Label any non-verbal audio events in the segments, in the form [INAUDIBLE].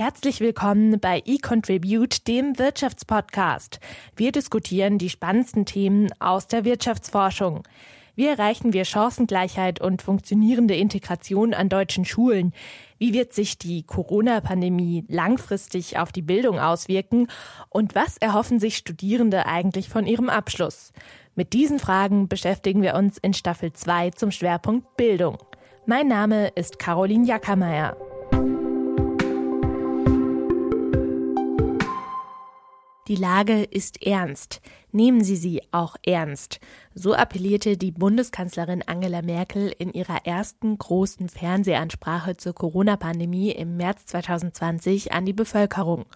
Herzlich willkommen bei eContribute, dem Wirtschaftspodcast. Wir diskutieren die spannendsten Themen aus der Wirtschaftsforschung. Wie erreichen wir Chancengleichheit und funktionierende Integration an deutschen Schulen? Wie wird sich die Corona-Pandemie langfristig auf die Bildung auswirken? Und was erhoffen sich Studierende eigentlich von ihrem Abschluss? Mit diesen Fragen beschäftigen wir uns in Staffel 2 zum Schwerpunkt Bildung. Mein Name ist Caroline Jackermeier. Die Lage ist ernst. Nehmen Sie sie auch ernst. So appellierte die Bundeskanzlerin Angela Merkel in ihrer ersten großen Fernsehansprache zur Corona-Pandemie im März 2020 an die Bevölkerung.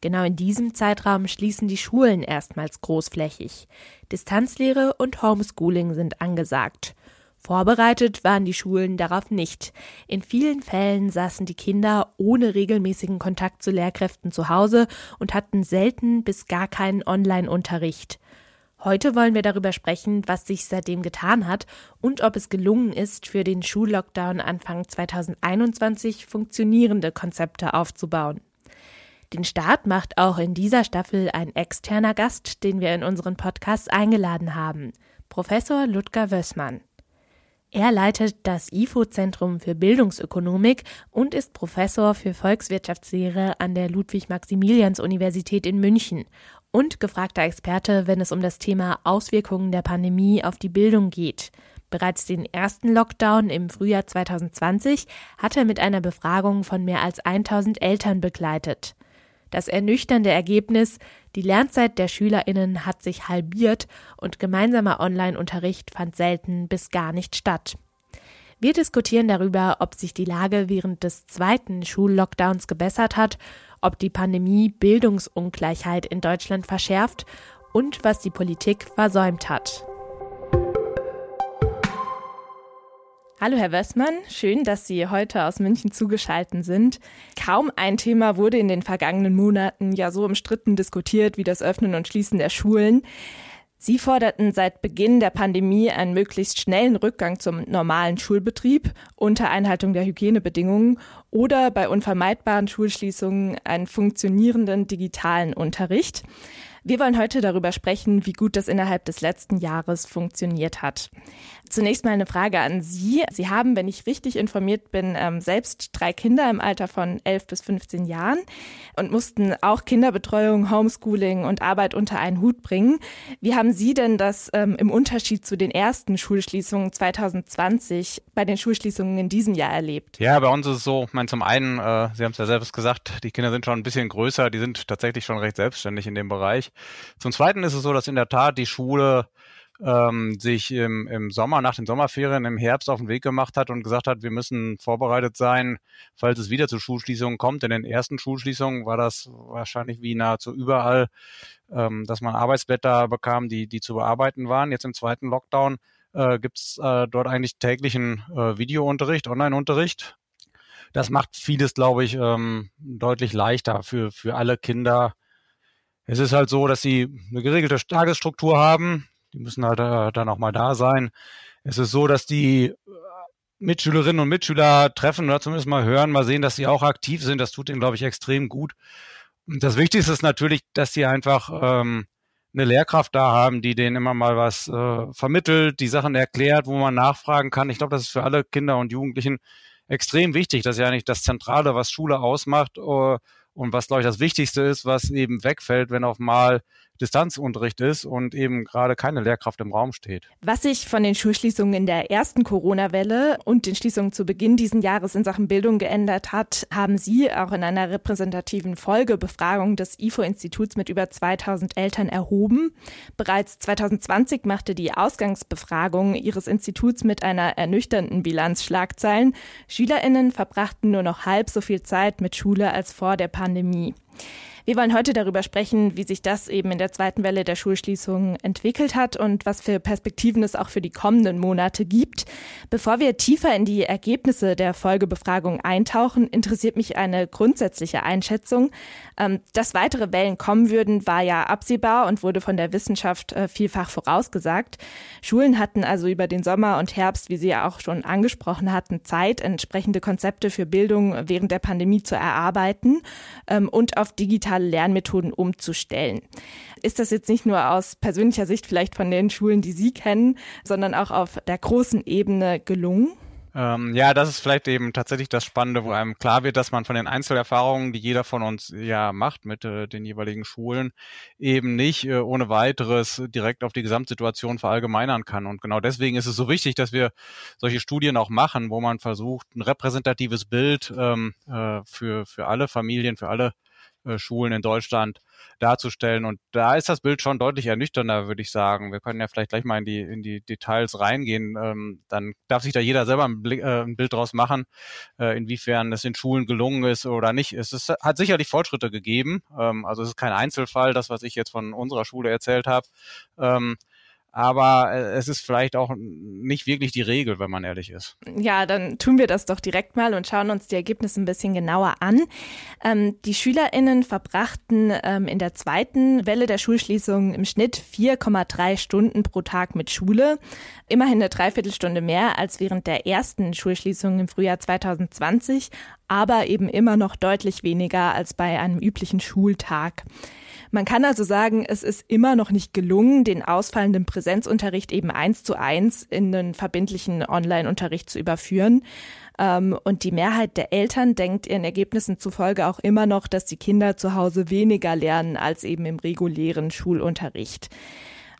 Genau in diesem Zeitraum schließen die Schulen erstmals großflächig. Distanzlehre und Homeschooling sind angesagt. Vorbereitet waren die Schulen darauf nicht. In vielen Fällen saßen die Kinder ohne regelmäßigen Kontakt zu Lehrkräften zu Hause und hatten selten bis gar keinen Online-Unterricht. Heute wollen wir darüber sprechen, was sich seitdem getan hat und ob es gelungen ist, für den Schullockdown Anfang 2021 funktionierende Konzepte aufzubauen. Den Start macht auch in dieser Staffel ein externer Gast, den wir in unseren Podcast eingeladen haben, Professor Ludger Wössmann. Er leitet das IFO-Zentrum für Bildungsökonomik und ist Professor für Volkswirtschaftslehre an der Ludwig-Maximilians-Universität in München und gefragter Experte, wenn es um das Thema Auswirkungen der Pandemie auf die Bildung geht. Bereits den ersten Lockdown im Frühjahr 2020 hat er mit einer Befragung von mehr als 1000 Eltern begleitet. Das ernüchternde Ergebnis, die Lernzeit der Schülerinnen hat sich halbiert und gemeinsamer Online-Unterricht fand selten bis gar nicht statt. Wir diskutieren darüber, ob sich die Lage während des zweiten Schullockdowns gebessert hat, ob die Pandemie Bildungsungleichheit in Deutschland verschärft und was die Politik versäumt hat. Hallo Herr Westmann, schön, dass Sie heute aus München zugeschaltet sind. Kaum ein Thema wurde in den vergangenen Monaten ja so umstritten diskutiert wie das Öffnen und Schließen der Schulen. Sie forderten seit Beginn der Pandemie einen möglichst schnellen Rückgang zum normalen Schulbetrieb unter Einhaltung der Hygienebedingungen oder bei unvermeidbaren Schulschließungen einen funktionierenden digitalen Unterricht. Wir wollen heute darüber sprechen, wie gut das innerhalb des letzten Jahres funktioniert hat. Zunächst mal eine Frage an Sie. Sie haben, wenn ich richtig informiert bin, ähm, selbst drei Kinder im Alter von 11 bis 15 Jahren und mussten auch Kinderbetreuung, Homeschooling und Arbeit unter einen Hut bringen. Wie haben Sie denn das ähm, im Unterschied zu den ersten Schulschließungen 2020 bei den Schulschließungen in diesem Jahr erlebt? Ja, bei uns ist es so, ich meine, zum einen, äh, Sie haben es ja selbst gesagt, die Kinder sind schon ein bisschen größer, die sind tatsächlich schon recht selbstständig in dem Bereich. Zum zweiten ist es so, dass in der Tat die Schule ähm, sich im, im Sommer, nach den Sommerferien, im Herbst auf den Weg gemacht hat und gesagt hat, wir müssen vorbereitet sein, falls es wieder zu Schulschließungen kommt. In den ersten Schulschließungen war das wahrscheinlich wie nahezu überall, ähm, dass man Arbeitsblätter bekam, die, die zu bearbeiten waren. Jetzt im zweiten Lockdown äh, gibt es äh, dort eigentlich täglichen äh, Videounterricht, Online-Unterricht. Das macht vieles, glaube ich, ähm, deutlich leichter für, für alle Kinder. Es ist halt so, dass sie eine geregelte Tagesstruktur haben. Die müssen halt äh, dann auch mal da sein. Es ist so, dass die äh, Mitschülerinnen und Mitschüler treffen oder zumindest mal hören, mal sehen, dass sie auch aktiv sind. Das tut ihnen, glaube ich, extrem gut. Und das Wichtigste ist natürlich, dass sie einfach ähm, eine Lehrkraft da haben, die denen immer mal was äh, vermittelt, die Sachen erklärt, wo man nachfragen kann. Ich glaube, das ist für alle Kinder und Jugendlichen extrem wichtig. Das ist ja nicht das Zentrale, was Schule ausmacht uh, und was, glaube ich, das Wichtigste ist, was eben wegfällt, wenn auf mal Distanzunterricht ist und eben gerade keine Lehrkraft im Raum steht. Was sich von den Schulschließungen in der ersten Corona-Welle und den Schließungen zu Beginn dieses Jahres in Sachen Bildung geändert hat, haben Sie auch in einer repräsentativen Folgebefragung des IFO-Instituts mit über 2000 Eltern erhoben. Bereits 2020 machte die Ausgangsbefragung Ihres Instituts mit einer ernüchternden Bilanz Schlagzeilen. SchülerInnen verbrachten nur noch halb so viel Zeit mit Schule als vor der Pandemie. Wir wollen heute darüber sprechen, wie sich das eben in der zweiten Welle der Schulschließungen entwickelt hat und was für Perspektiven es auch für die kommenden Monate gibt. Bevor wir tiefer in die Ergebnisse der Folgebefragung eintauchen, interessiert mich eine grundsätzliche Einschätzung. Ähm, dass weitere Wellen kommen würden, war ja absehbar und wurde von der Wissenschaft äh, vielfach vorausgesagt. Schulen hatten also über den Sommer und Herbst, wie Sie ja auch schon angesprochen hatten, Zeit, entsprechende Konzepte für Bildung während der Pandemie zu erarbeiten ähm, und auf digitale digitale Lernmethoden umzustellen. Ist das jetzt nicht nur aus persönlicher Sicht vielleicht von den Schulen, die Sie kennen, sondern auch auf der großen Ebene gelungen? Ähm, ja, das ist vielleicht eben tatsächlich das Spannende, wo einem klar wird, dass man von den Einzelerfahrungen, die jeder von uns ja macht mit äh, den jeweiligen Schulen, eben nicht äh, ohne weiteres direkt auf die Gesamtsituation verallgemeinern kann. Und genau deswegen ist es so wichtig, dass wir solche Studien auch machen, wo man versucht, ein repräsentatives Bild ähm, äh, für, für alle Familien, für alle Schulen in Deutschland darzustellen. Und da ist das Bild schon deutlich ernüchternder, würde ich sagen. Wir können ja vielleicht gleich mal in die, in die Details reingehen. Ähm, dann darf sich da jeder selber ein, Blick, äh, ein Bild draus machen, äh, inwiefern es in Schulen gelungen ist oder nicht. Es ist, hat sicherlich Fortschritte gegeben. Ähm, also es ist kein Einzelfall, das, was ich jetzt von unserer Schule erzählt habe. Ähm, aber äh, es ist vielleicht auch nicht wirklich die Regel, wenn man ehrlich ist. Ja, dann tun wir das doch direkt mal und schauen uns die Ergebnisse ein bisschen genauer an. Ähm, die SchülerInnen verbrachten ähm, in der zweiten Welle der Schulschließung im Schnitt 4,3 Stunden pro Tag mit Schule. Immerhin eine Dreiviertelstunde mehr als während der ersten Schulschließung im Frühjahr 2020, aber eben immer noch deutlich weniger als bei einem üblichen Schultag. Man kann also sagen, es ist immer noch nicht gelungen, den ausfallenden Präsenzunterricht eben eins zu eins in einen verbindlichen Online-Unterricht zu überführen. Ähm, und die Mehrheit der Eltern denkt ihren Ergebnissen zufolge auch immer noch, dass die Kinder zu Hause weniger lernen als eben im regulären Schulunterricht.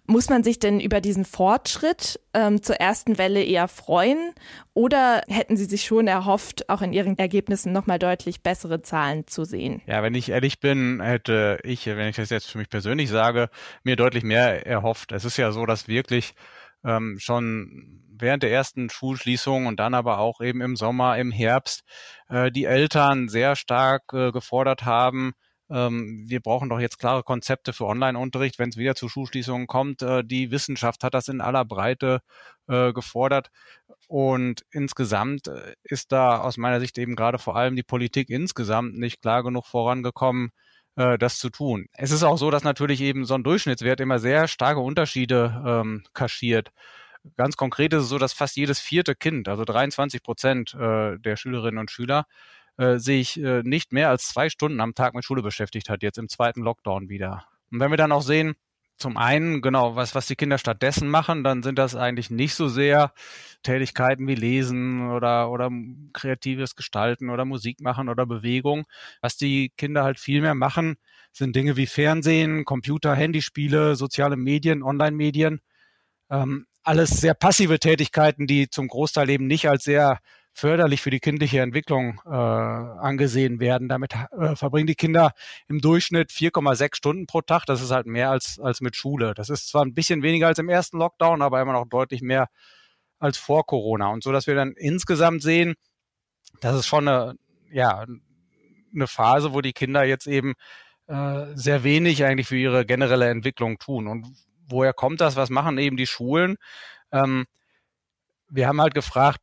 Muss man sich denn über diesen Fortschritt ähm, zur ersten Welle eher freuen oder hätten Sie sich schon erhofft, auch in Ihren Ergebnissen nochmal deutlich bessere Zahlen zu sehen? Ja, wenn ich ehrlich bin, hätte ich, wenn ich das jetzt für mich persönlich sage, mir deutlich mehr erhofft. Es ist ja so, dass wirklich ähm, schon während der ersten Schulschließung und dann aber auch eben im Sommer, im Herbst äh, die Eltern sehr stark äh, gefordert haben, ähm, wir brauchen doch jetzt klare Konzepte für Online-Unterricht, wenn es wieder zu Schulschließungen kommt. Äh, die Wissenschaft hat das in aller Breite äh, gefordert. Und insgesamt äh, ist da aus meiner Sicht eben gerade vor allem die Politik insgesamt nicht klar genug vorangekommen, äh, das zu tun. Es ist auch so, dass natürlich eben so ein Durchschnittswert immer sehr starke Unterschiede ähm, kaschiert. Ganz konkret ist es so, dass fast jedes vierte Kind, also 23 Prozent äh, der Schülerinnen und Schüler, äh, sich äh, nicht mehr als zwei Stunden am Tag mit Schule beschäftigt hat, jetzt im zweiten Lockdown wieder. Und wenn wir dann auch sehen, zum einen, genau, was, was die Kinder stattdessen machen, dann sind das eigentlich nicht so sehr Tätigkeiten wie Lesen oder, oder kreatives Gestalten oder Musik machen oder Bewegung. Was die Kinder halt viel mehr machen, sind Dinge wie Fernsehen, Computer, Handyspiele, soziale Medien, Online-Medien. Ähm, alles sehr passive Tätigkeiten, die zum Großteil eben nicht als sehr förderlich für die kindliche Entwicklung äh, angesehen werden. Damit äh, verbringen die Kinder im Durchschnitt 4,6 Stunden pro Tag. Das ist halt mehr als, als mit Schule. Das ist zwar ein bisschen weniger als im ersten Lockdown, aber immer noch deutlich mehr als vor Corona. Und so, dass wir dann insgesamt sehen, das ist schon eine, ja, eine Phase, wo die Kinder jetzt eben äh, sehr wenig eigentlich für ihre generelle Entwicklung tun. Und woher kommt das? Was machen eben die Schulen? Ähm, wir haben halt gefragt,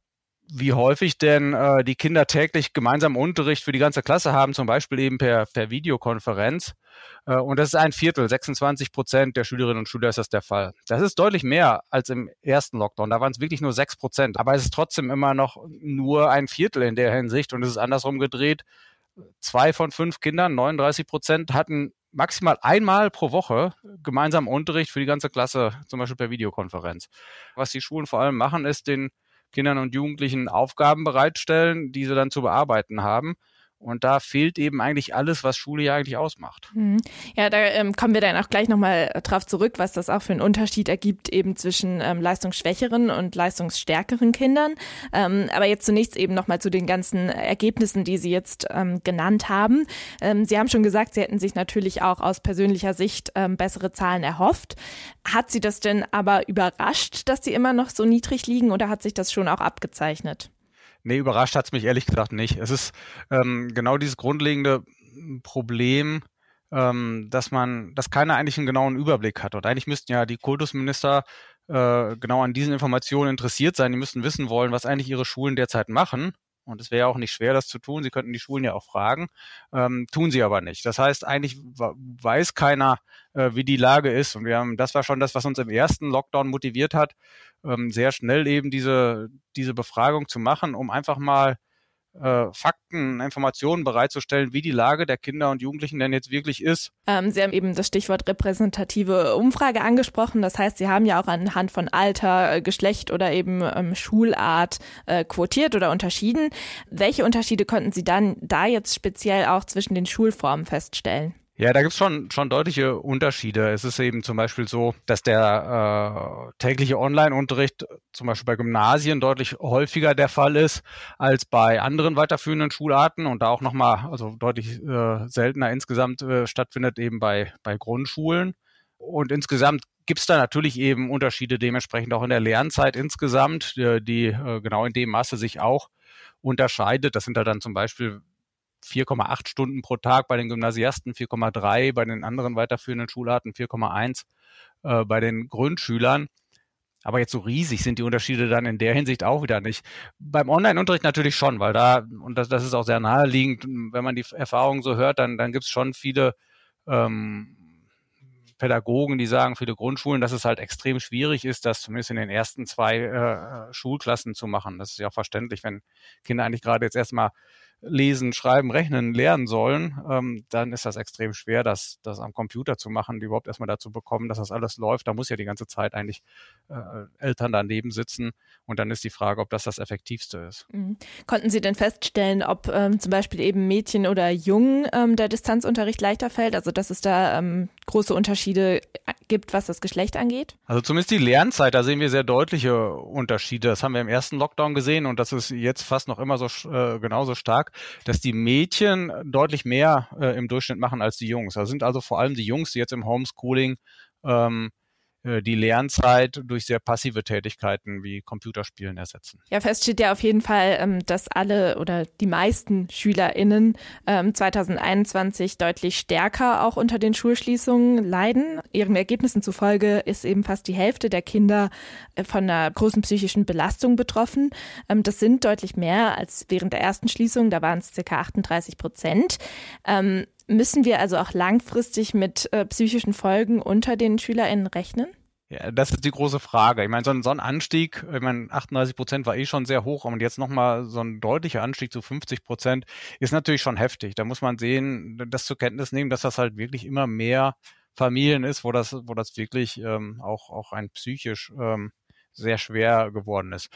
wie häufig denn äh, die Kinder täglich gemeinsam Unterricht für die ganze Klasse haben, zum Beispiel eben per, per Videokonferenz. Äh, und das ist ein Viertel, 26 Prozent der Schülerinnen und Schüler ist das der Fall. Das ist deutlich mehr als im ersten Lockdown. Da waren es wirklich nur sechs Prozent. Aber es ist trotzdem immer noch nur ein Viertel in der Hinsicht. Und es ist andersrum gedreht. Zwei von fünf Kindern, 39 Prozent, hatten maximal einmal pro Woche gemeinsam Unterricht für die ganze Klasse, zum Beispiel per Videokonferenz. Was die Schulen vor allem machen, ist den Kindern und Jugendlichen Aufgaben bereitstellen, die sie dann zu bearbeiten haben. Und da fehlt eben eigentlich alles, was Schule ja eigentlich ausmacht. Mhm. Ja, da ähm, kommen wir dann auch gleich nochmal drauf zurück, was das auch für einen Unterschied ergibt eben zwischen ähm, leistungsschwächeren und leistungsstärkeren Kindern. Ähm, aber jetzt zunächst eben nochmal zu den ganzen Ergebnissen, die Sie jetzt ähm, genannt haben. Ähm, Sie haben schon gesagt, Sie hätten sich natürlich auch aus persönlicher Sicht ähm, bessere Zahlen erhofft. Hat Sie das denn aber überrascht, dass Sie immer noch so niedrig liegen oder hat sich das schon auch abgezeichnet? Nee, überrascht hat's mich ehrlich gesagt nicht. Es ist ähm, genau dieses grundlegende Problem, ähm, dass man, dass keiner eigentlich einen genauen Überblick hat. Und eigentlich müssten ja die Kultusminister äh, genau an diesen Informationen interessiert sein. Die müssten wissen wollen, was eigentlich ihre Schulen derzeit machen. Und es wäre auch nicht schwer, das zu tun. Sie könnten die Schulen ja auch fragen, ähm, tun sie aber nicht. Das heißt, eigentlich weiß keiner, äh, wie die Lage ist. Und wir haben, das war schon das, was uns im ersten Lockdown motiviert hat, ähm, sehr schnell eben diese, diese Befragung zu machen, um einfach mal äh, Fakten, Informationen bereitzustellen, wie die Lage der Kinder und Jugendlichen denn jetzt wirklich ist. Ähm, Sie haben eben das Stichwort repräsentative Umfrage angesprochen. Das heißt, Sie haben ja auch anhand von Alter, äh, Geschlecht oder eben ähm, Schulart äh, quotiert oder unterschieden. Welche Unterschiede konnten Sie dann da jetzt speziell auch zwischen den Schulformen feststellen? Ja, da gibt's schon, schon deutliche Unterschiede. Es ist eben zum Beispiel so, dass der äh, tägliche Online-Unterricht zum Beispiel bei Gymnasien deutlich häufiger der Fall ist als bei anderen weiterführenden Schularten und da auch nochmal, also deutlich äh, seltener insgesamt äh, stattfindet eben bei, bei Grundschulen. Und insgesamt gibt's da natürlich eben Unterschiede dementsprechend auch in der Lernzeit insgesamt, die, die äh, genau in dem Maße sich auch unterscheidet. Das sind halt dann zum Beispiel 4,8 Stunden pro Tag bei den Gymnasiasten, 4,3 bei den anderen weiterführenden Schularten, 4,1 äh, bei den Grundschülern. Aber jetzt so riesig sind die Unterschiede dann in der Hinsicht auch wieder nicht. Beim Online-Unterricht natürlich schon, weil da, und das, das ist auch sehr naheliegend, wenn man die Erfahrungen so hört, dann, dann gibt es schon viele ähm, Pädagogen, die sagen, viele Grundschulen, dass es halt extrem schwierig ist, das zumindest in den ersten zwei äh, Schulklassen zu machen. Das ist ja auch verständlich, wenn Kinder eigentlich gerade jetzt erstmal lesen, schreiben, rechnen lernen sollen, ähm, dann ist das extrem schwer, das, das am Computer zu machen, die überhaupt erstmal dazu bekommen, dass das alles läuft. Da muss ja die ganze Zeit eigentlich äh, Eltern daneben sitzen. Und dann ist die Frage, ob das das Effektivste ist. Mhm. Konnten Sie denn feststellen, ob ähm, zum Beispiel eben Mädchen oder Jungen ähm, der Distanzunterricht leichter fällt? Also dass es da ähm, große Unterschiede gibt, was das Geschlecht angeht? Also zumindest die Lernzeit, da sehen wir sehr deutliche Unterschiede. Das haben wir im ersten Lockdown gesehen und das ist jetzt fast noch immer so äh, genauso stark dass die Mädchen deutlich mehr äh, im Durchschnitt machen als die Jungs. Da sind also vor allem die Jungs, die jetzt im Homeschooling ähm, äh, die Lernzeit durch sehr passive Tätigkeiten wie Computerspielen ersetzen. Ja, fest steht ja auf jeden Fall, ähm, dass alle oder die meisten SchülerInnen 2021 ähm, deutlich stärker auch unter den Schulschließungen leiden. Ihren Ergebnissen zufolge ist eben fast die Hälfte der Kinder äh, von einer großen psychischen Belastung betroffen. Ähm, das sind deutlich mehr als während der ersten Schließung, da waren es ca. 38 Prozent. Müssen wir also auch langfristig mit äh, psychischen Folgen unter den SchülerInnen rechnen? Ja, das ist die große Frage. Ich meine, so ein, so ein Anstieg, ich meine, 38 Prozent war eh schon sehr hoch und jetzt nochmal so ein deutlicher Anstieg zu 50 Prozent ist natürlich schon heftig. Da muss man sehen, das zur Kenntnis nehmen, dass das halt wirklich immer mehr Familien ist, wo das, wo das wirklich ähm, auch, auch ein psychisch ähm, sehr schwer geworden ist.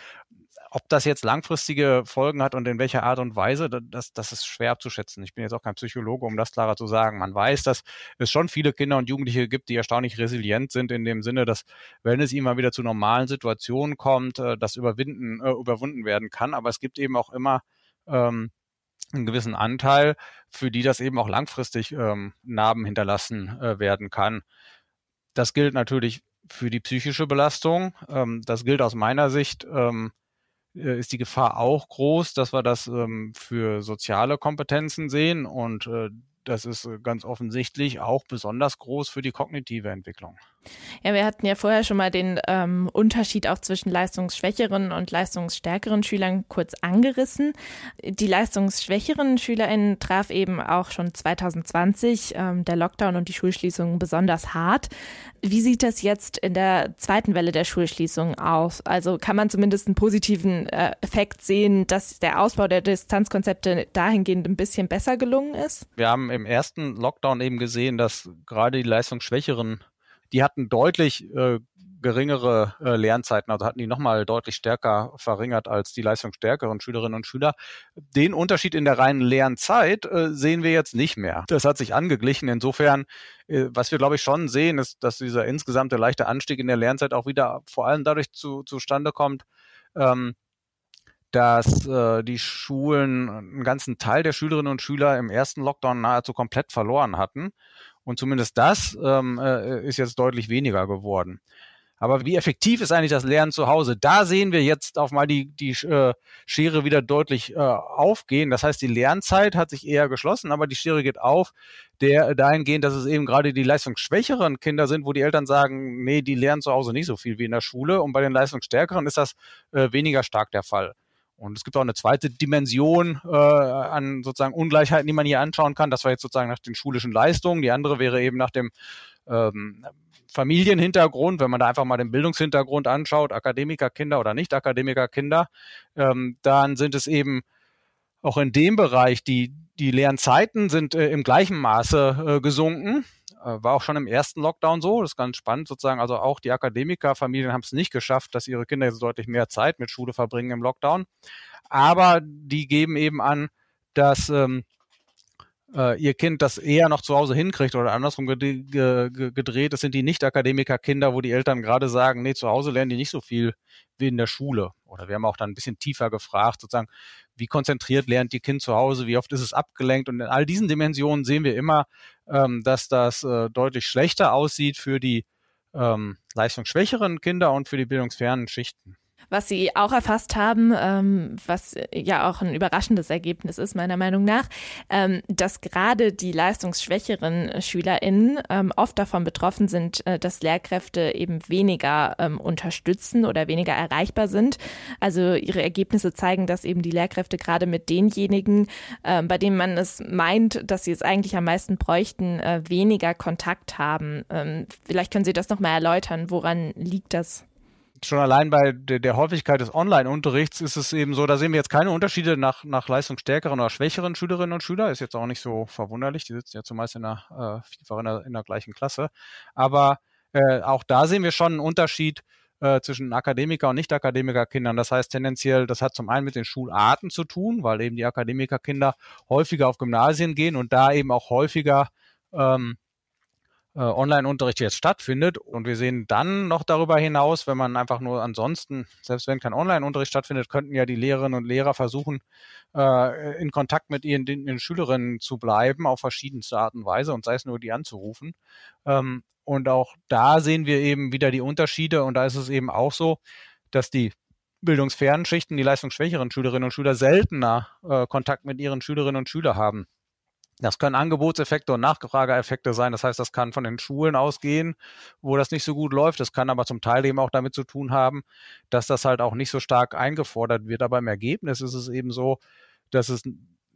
Ob das jetzt langfristige Folgen hat und in welcher Art und Weise, das, das ist schwer abzuschätzen. Ich bin jetzt auch kein Psychologe, um das klarer zu sagen. Man weiß, dass es schon viele Kinder und Jugendliche gibt, die erstaunlich resilient sind in dem Sinne, dass wenn es mal wieder zu normalen Situationen kommt, äh, das überwinden, äh, überwunden werden kann. Aber es gibt eben auch immer ähm, einen gewissen Anteil, für die das eben auch langfristig ähm, Narben hinterlassen äh, werden kann. Das gilt natürlich für die psychische Belastung. Ähm, das gilt aus meiner Sicht, ähm, äh, ist die Gefahr auch groß, dass wir das ähm, für soziale Kompetenzen sehen und äh, das ist äh, ganz offensichtlich auch besonders groß für die kognitive Entwicklung. Ja, wir hatten ja vorher schon mal den ähm, Unterschied auch zwischen leistungsschwächeren und leistungsstärkeren Schülern kurz angerissen. Die leistungsschwächeren SchülerInnen traf eben auch schon 2020 ähm, der Lockdown und die Schulschließung besonders hart. Wie sieht das jetzt in der zweiten Welle der Schulschließung aus? Also kann man zumindest einen positiven äh, Effekt sehen, dass der Ausbau der Distanzkonzepte dahingehend ein bisschen besser gelungen ist? Wir haben im ersten Lockdown eben gesehen, dass gerade die leistungsschwächeren die hatten deutlich äh, geringere äh, Lernzeiten, also hatten die nochmal deutlich stärker verringert als die leistungsstärkeren Schülerinnen und Schüler. Den Unterschied in der reinen Lernzeit äh, sehen wir jetzt nicht mehr. Das hat sich angeglichen. Insofern, äh, was wir glaube ich schon sehen, ist, dass dieser insgesamte leichte Anstieg in der Lernzeit auch wieder vor allem dadurch zu, zustande kommt, ähm, dass äh, die Schulen einen ganzen Teil der Schülerinnen und Schüler im ersten Lockdown nahezu komplett verloren hatten und zumindest das ähm, äh, ist jetzt deutlich weniger geworden. Aber wie effektiv ist eigentlich das Lernen zu Hause? Da sehen wir jetzt auf mal die, die äh, Schere wieder deutlich äh, aufgehen. Das heißt, die Lernzeit hat sich eher geschlossen, aber die Schere geht auf, der dahingehend, dass es eben gerade die leistungsschwächeren Kinder sind, wo die Eltern sagen, nee, die lernen zu Hause nicht so viel wie in der Schule. Und bei den leistungsstärkeren ist das äh, weniger stark der Fall. Und es gibt auch eine zweite Dimension äh, an sozusagen Ungleichheiten, die man hier anschauen kann. Das war jetzt sozusagen nach den schulischen Leistungen. Die andere wäre eben nach dem ähm, Familienhintergrund, wenn man da einfach mal den Bildungshintergrund anschaut, Akademikerkinder oder Nicht-Akademikerkinder, ähm, dann sind es eben auch in dem Bereich, die, die Lernzeiten sind äh, im gleichen Maße äh, gesunken. Äh, war auch schon im ersten Lockdown so. Das ist ganz spannend sozusagen. Also auch die Akademikerfamilien haben es nicht geschafft, dass ihre Kinder jetzt deutlich mehr Zeit mit Schule verbringen im Lockdown. Aber die geben eben an, dass ähm, äh, ihr Kind das eher noch zu Hause hinkriegt oder andersrum gedreht. Das sind die Nicht-Akademiker-Kinder, wo die Eltern gerade sagen, nee, zu Hause lernen die nicht so viel wie in der Schule. Oder wir haben auch dann ein bisschen tiefer gefragt, sozusagen, wie konzentriert lernt die Kind zu Hause, wie oft ist es abgelenkt. Und in all diesen Dimensionen sehen wir immer, ähm, dass das äh, deutlich schlechter aussieht für die ähm, leistungsschwächeren Kinder und für die bildungsfernen Schichten. Was Sie auch erfasst haben, ähm, was ja auch ein überraschendes Ergebnis ist, meiner Meinung nach, ähm, dass gerade die leistungsschwächeren SchülerInnen ähm, oft davon betroffen sind, äh, dass Lehrkräfte eben weniger ähm, unterstützen oder weniger erreichbar sind. Also Ihre Ergebnisse zeigen, dass eben die Lehrkräfte gerade mit denjenigen, äh, bei denen man es meint, dass sie es eigentlich am meisten bräuchten, äh, weniger Kontakt haben. Ähm, vielleicht können Sie das nochmal erläutern. Woran liegt das? Schon allein bei der, der Häufigkeit des Online-Unterrichts ist es eben so, da sehen wir jetzt keine Unterschiede nach, nach leistungsstärkeren oder schwächeren Schülerinnen und Schülern. Ist jetzt auch nicht so verwunderlich. Die sitzen ja zumeist in der, äh, vielfach in der, in der gleichen Klasse. Aber äh, auch da sehen wir schon einen Unterschied äh, zwischen Akademiker- und Nicht-Akademiker-Kindern. Das heißt tendenziell, das hat zum einen mit den Schularten zu tun, weil eben die Akademikerkinder häufiger auf Gymnasien gehen und da eben auch häufiger ähm, äh, Online-Unterricht jetzt stattfindet. Und wir sehen dann noch darüber hinaus, wenn man einfach nur ansonsten, selbst wenn kein Online-Unterricht stattfindet, könnten ja die Lehrerinnen und Lehrer versuchen, äh, in Kontakt mit ihren, ihren Schülerinnen zu bleiben, auf verschiedenste Art und Weise und sei es nur die anzurufen. Ähm, und auch da sehen wir eben wieder die Unterschiede. Und da ist es eben auch so, dass die bildungsfernen Schichten, die leistungsschwächeren Schülerinnen und Schüler seltener äh, Kontakt mit ihren Schülerinnen und Schülern haben. Das können Angebotseffekte und Nachfrageeffekte sein. Das heißt, das kann von den Schulen ausgehen, wo das nicht so gut läuft. Das kann aber zum Teil eben auch damit zu tun haben, dass das halt auch nicht so stark eingefordert wird. Aber im Ergebnis ist es eben so, dass es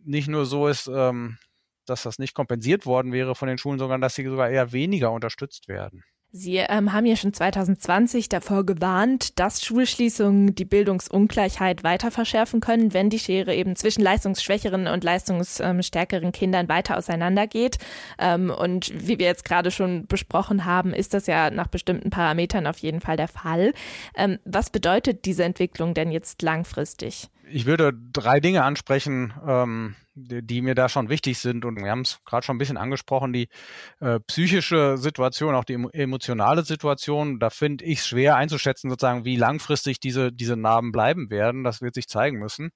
nicht nur so ist, ähm, dass das nicht kompensiert worden wäre von den Schulen, sondern dass sie sogar eher weniger unterstützt werden. Sie ähm, haben ja schon 2020 davor gewarnt, dass Schulschließungen die Bildungsungleichheit weiter verschärfen können, wenn die Schere eben zwischen leistungsschwächeren und leistungsstärkeren Kindern weiter auseinandergeht. Ähm, und wie wir jetzt gerade schon besprochen haben, ist das ja nach bestimmten Parametern auf jeden Fall der Fall. Ähm, was bedeutet diese Entwicklung denn jetzt langfristig? Ich würde drei Dinge ansprechen, ähm, die, die, mir da schon wichtig sind. Und wir haben es gerade schon ein bisschen angesprochen, die äh, psychische Situation, auch die emotionale Situation. Da finde ich es schwer einzuschätzen, sozusagen, wie langfristig diese, diese Narben bleiben werden. Das wird sich zeigen müssen.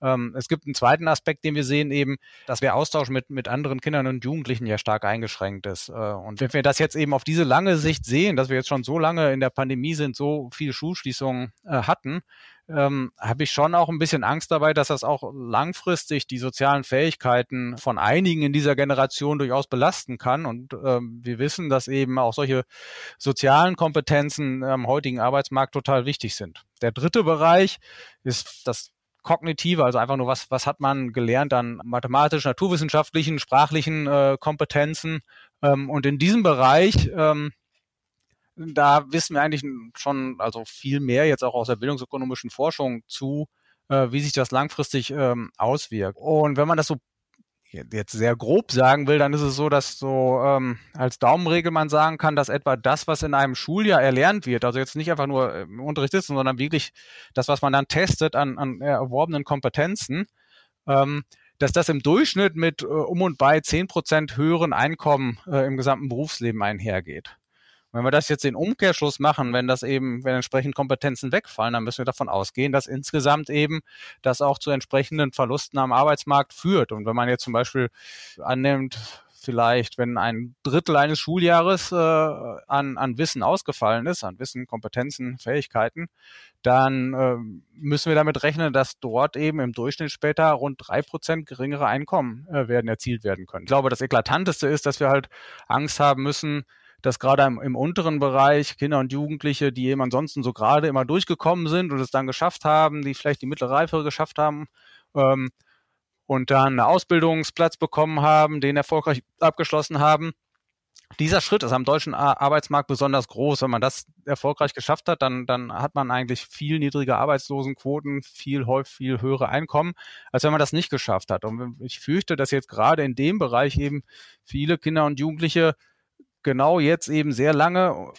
Ähm, es gibt einen zweiten Aspekt, den wir sehen, eben, dass der Austausch mit, mit anderen Kindern und Jugendlichen ja stark eingeschränkt ist. Äh, und wenn wir das jetzt eben auf diese lange Sicht sehen, dass wir jetzt schon so lange in der Pandemie sind, so viele Schulschließungen äh, hatten, ähm, habe ich schon auch ein bisschen Angst dabei, dass das auch langfristig die sozialen Fähigkeiten von einigen in dieser Generation durchaus belasten kann. Und ähm, wir wissen, dass eben auch solche sozialen Kompetenzen am heutigen Arbeitsmarkt total wichtig sind. Der dritte Bereich ist das kognitive, also einfach nur was, was hat man gelernt an mathematisch, naturwissenschaftlichen, sprachlichen äh, Kompetenzen. Ähm, und in diesem Bereich ähm, da wissen wir eigentlich schon also viel mehr jetzt auch aus der bildungsökonomischen Forschung zu, äh, wie sich das langfristig ähm, auswirkt. Und wenn man das so jetzt sehr grob sagen will, dann ist es so, dass so ähm, als Daumenregel man sagen kann, dass etwa das, was in einem Schuljahr erlernt wird, also jetzt nicht einfach nur im Unterricht sitzen, sondern wirklich das, was man dann testet an, an erworbenen Kompetenzen, ähm, dass das im Durchschnitt mit äh, um und bei zehn Prozent höheren Einkommen äh, im gesamten Berufsleben einhergeht. Wenn wir das jetzt den Umkehrschluss machen, wenn das eben, wenn entsprechend Kompetenzen wegfallen, dann müssen wir davon ausgehen, dass insgesamt eben das auch zu entsprechenden Verlusten am Arbeitsmarkt führt. Und wenn man jetzt zum Beispiel annimmt, vielleicht, wenn ein Drittel eines Schuljahres äh, an, an Wissen ausgefallen ist, an Wissen, Kompetenzen, Fähigkeiten, dann äh, müssen wir damit rechnen, dass dort eben im Durchschnitt später rund drei Prozent geringere Einkommen äh, werden erzielt werden können. Ich glaube, das Eklatanteste ist, dass wir halt Angst haben müssen, dass gerade im, im, unteren Bereich Kinder und Jugendliche, die eben ansonsten so gerade immer durchgekommen sind und es dann geschafft haben, die vielleicht die mittlere Reife geschafft haben ähm, und dann einen Ausbildungsplatz bekommen haben, den erfolgreich abgeschlossen haben, dieser Schritt ist am deutschen Arbeitsmarkt besonders groß. Wenn man das erfolgreich geschafft hat, dann, dann hat man eigentlich viel niedrige Arbeitslosenquoten, viel häufig viel höhere Einkommen, als wenn man das nicht geschafft hat. Und ich fürchte, dass jetzt gerade in dem Bereich eben viele Kinder und Jugendliche genau jetzt eben sehr lange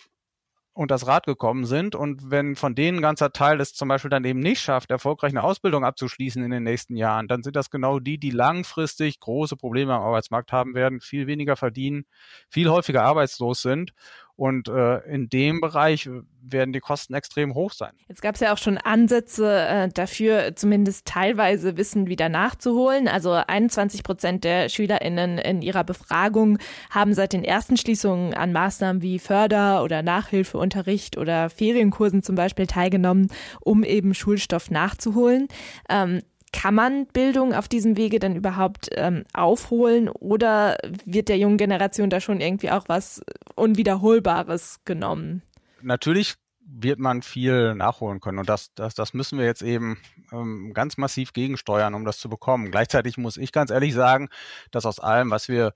und das Rad gekommen sind. Und wenn von denen ein ganzer Teil es zum Beispiel dann eben nicht schafft, erfolgreich eine Ausbildung abzuschließen in den nächsten Jahren, dann sind das genau die, die langfristig große Probleme am Arbeitsmarkt haben werden, viel weniger verdienen, viel häufiger arbeitslos sind und äh, in dem Bereich werden die Kosten extrem hoch sein. Jetzt gab es ja auch schon Ansätze äh, dafür, zumindest teilweise Wissen wieder nachzuholen. Also 21 Prozent der SchülerInnen in ihrer Befragung haben seit den ersten Schließungen an Maßnahmen wie Förder- oder Nachhilfeunterricht oder Ferienkursen zum Beispiel teilgenommen, um eben Schulstoff nachzuholen. Ähm, kann man Bildung auf diesem Wege denn überhaupt ähm, aufholen oder wird der jungen Generation da schon irgendwie auch was Unwiederholbares genommen? Natürlich wird man viel nachholen können und das, das, das müssen wir jetzt eben ähm, ganz massiv gegensteuern, um das zu bekommen. Gleichzeitig muss ich ganz ehrlich sagen, dass aus allem, was wir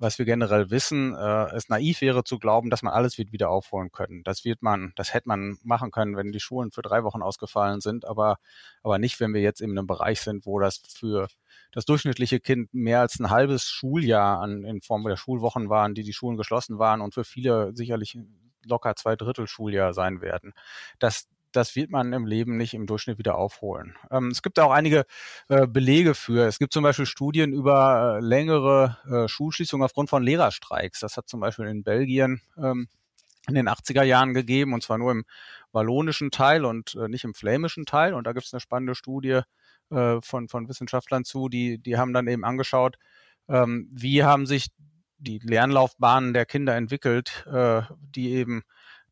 was wir generell wissen, äh, es naiv wäre zu glauben, dass man alles wird wieder aufholen können. Das wird man, das hätte man machen können, wenn die Schulen für drei Wochen ausgefallen sind, aber, aber nicht, wenn wir jetzt in einem Bereich sind, wo das für das durchschnittliche Kind mehr als ein halbes Schuljahr an, in Form der Schulwochen waren, die die Schulen geschlossen waren und für viele sicherlich locker zwei Drittel Schuljahr sein werden. Das, das wird man im Leben nicht im Durchschnitt wieder aufholen. Ähm, es gibt auch einige äh, Belege für. Es gibt zum Beispiel Studien über äh, längere äh, Schulschließungen aufgrund von Lehrerstreiks. Das hat zum Beispiel in Belgien ähm, in den 80er Jahren gegeben, und zwar nur im wallonischen Teil und äh, nicht im flämischen Teil. Und da gibt es eine spannende Studie äh, von, von Wissenschaftlern zu, die, die haben dann eben angeschaut, ähm, wie haben sich die Lernlaufbahnen der Kinder entwickelt, äh, die eben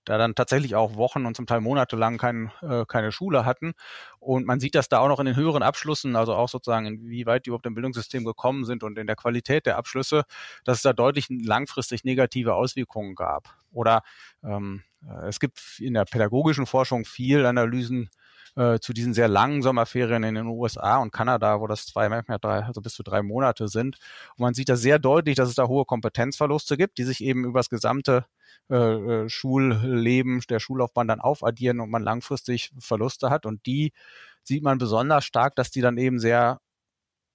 da dann tatsächlich auch Wochen und zum Teil Monate lang kein, äh, keine Schule hatten. Und man sieht das da auch noch in den höheren Abschlüssen, also auch sozusagen, inwieweit die überhaupt im Bildungssystem gekommen sind und in der Qualität der Abschlüsse, dass es da deutlich langfristig negative Auswirkungen gab. Oder ähm, äh, es gibt in der pädagogischen Forschung viel Analysen äh, zu diesen sehr langen Sommerferien in den USA und Kanada, wo das zwei, manchmal drei, also bis zu drei Monate sind. Und man sieht da sehr deutlich, dass es da hohe Kompetenzverluste gibt, die sich eben über das gesamte äh, äh, Schulleben, der Schullaufbahn dann aufaddieren und man langfristig Verluste hat. Und die sieht man besonders stark, dass die dann eben sehr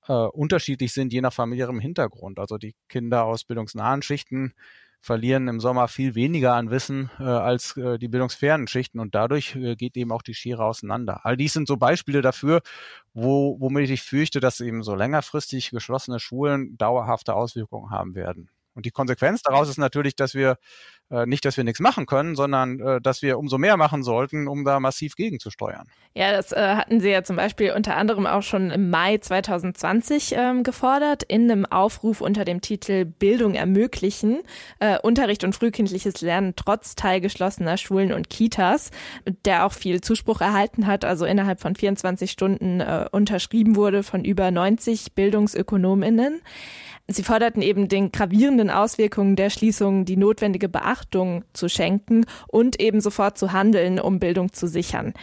äh, unterschiedlich sind, je nach familiärem Hintergrund. Also die Kinder aus bildungsnahen Schichten verlieren im Sommer viel weniger an Wissen äh, als äh, die bildungsfernen Schichten und dadurch äh, geht eben auch die Schere auseinander. All dies sind so Beispiele dafür, wo, womit ich fürchte, dass eben so längerfristig geschlossene Schulen dauerhafte Auswirkungen haben werden. Und die Konsequenz daraus ist natürlich, dass wir nicht, dass wir nichts machen können, sondern äh, dass wir umso mehr machen sollten, um da massiv gegenzusteuern. Ja, das äh, hatten Sie ja zum Beispiel unter anderem auch schon im Mai 2020 ähm, gefordert, in einem Aufruf unter dem Titel Bildung ermöglichen, äh, Unterricht und frühkindliches Lernen trotz teilgeschlossener Schulen und Kitas, der auch viel Zuspruch erhalten hat, also innerhalb von 24 Stunden äh, unterschrieben wurde von über 90 BildungsökonomInnen. Sie forderten eben den gravierenden Auswirkungen der Schließung die notwendige Beachtung zu schenken und eben sofort zu handeln, um Bildung zu sichern.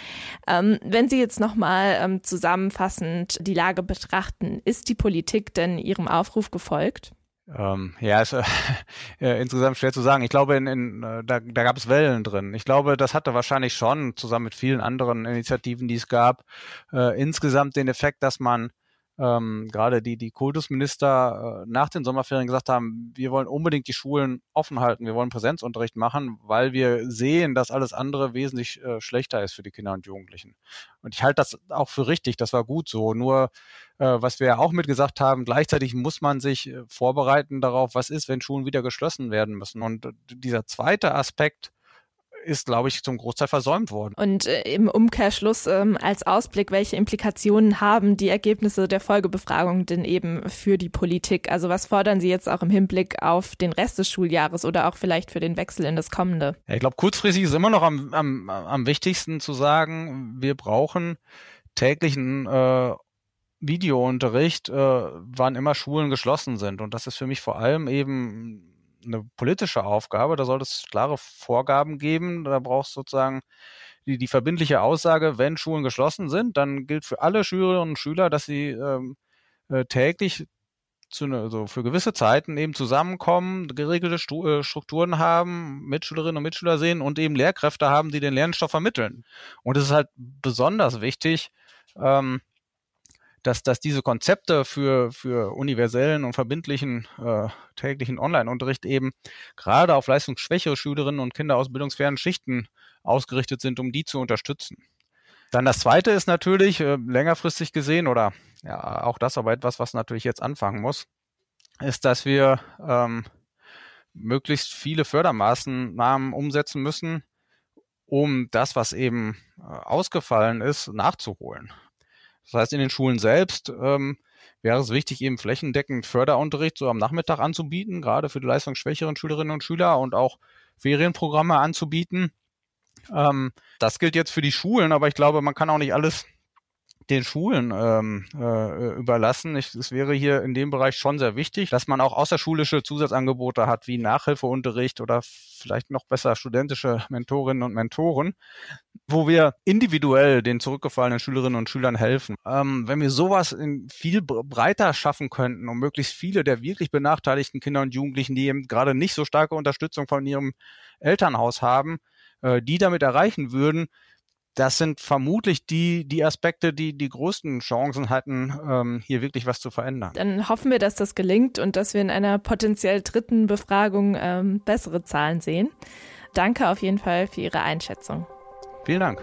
Ähm, wenn Sie jetzt nochmal ähm, zusammenfassend die Lage betrachten, ist die Politik denn Ihrem Aufruf gefolgt? Ähm, ja, ist [LAUGHS] äh, insgesamt schwer zu sagen. Ich glaube, in, in, äh, da, da gab es Wellen drin. Ich glaube, das hatte wahrscheinlich schon zusammen mit vielen anderen Initiativen, die es gab, äh, insgesamt den Effekt, dass man ähm, gerade die, die Kultusminister äh, nach den Sommerferien gesagt haben, wir wollen unbedingt die Schulen offen halten, wir wollen Präsenzunterricht machen, weil wir sehen, dass alles andere wesentlich äh, schlechter ist für die Kinder und Jugendlichen. Und ich halte das auch für richtig, das war gut so. Nur, äh, was wir ja auch mitgesagt haben, gleichzeitig muss man sich äh, vorbereiten darauf, was ist, wenn Schulen wieder geschlossen werden müssen. Und dieser zweite Aspekt, ist, glaube ich, zum Großteil versäumt worden. Und äh, im Umkehrschluss ähm, als Ausblick, welche Implikationen haben die Ergebnisse der Folgebefragung denn eben für die Politik? Also was fordern Sie jetzt auch im Hinblick auf den Rest des Schuljahres oder auch vielleicht für den Wechsel in das kommende? Ja, ich glaube, kurzfristig ist immer noch am, am, am wichtigsten zu sagen, wir brauchen täglichen äh, Videounterricht, äh, wann immer Schulen geschlossen sind. Und das ist für mich vor allem eben eine politische Aufgabe. Da soll es klare Vorgaben geben. Da braucht es sozusagen die, die verbindliche Aussage, wenn Schulen geschlossen sind, dann gilt für alle Schülerinnen und Schüler, dass sie ähm, äh, täglich zu ne, also für gewisse Zeiten eben zusammenkommen, geregelte äh, Strukturen haben, Mitschülerinnen und Mitschüler sehen und eben Lehrkräfte haben, die den Lernstoff vermitteln. Und es ist halt besonders wichtig, ähm, dass, dass diese Konzepte für, für universellen und verbindlichen äh, täglichen Online-Unterricht eben gerade auf leistungsschwächere Schülerinnen und Kinder aus bildungsfernen Schichten ausgerichtet sind, um die zu unterstützen. Dann das zweite ist natürlich äh, längerfristig gesehen oder ja, auch das aber etwas, was natürlich jetzt anfangen muss, ist, dass wir ähm, möglichst viele Fördermaßnahmen umsetzen müssen, um das, was eben äh, ausgefallen ist, nachzuholen. Das heißt, in den Schulen selbst ähm, wäre es wichtig, eben flächendeckend Förderunterricht so am Nachmittag anzubieten, gerade für die leistungsschwächeren Schülerinnen und Schüler und auch Ferienprogramme anzubieten. Ähm, das gilt jetzt für die Schulen, aber ich glaube, man kann auch nicht alles den Schulen ähm, äh, überlassen. Ich, es wäre hier in dem Bereich schon sehr wichtig, dass man auch außerschulische Zusatzangebote hat, wie Nachhilfeunterricht oder vielleicht noch besser studentische Mentorinnen und Mentoren, wo wir individuell den zurückgefallenen Schülerinnen und Schülern helfen. Ähm, wenn wir sowas in viel breiter schaffen könnten, um möglichst viele der wirklich benachteiligten Kinder und Jugendlichen, die eben gerade nicht so starke Unterstützung von ihrem Elternhaus haben, äh, die damit erreichen würden, das sind vermutlich die, die Aspekte, die die größten Chancen hatten, ähm, hier wirklich was zu verändern. Dann hoffen wir, dass das gelingt und dass wir in einer potenziell dritten Befragung ähm, bessere Zahlen sehen. Danke auf jeden Fall für Ihre Einschätzung. Vielen Dank.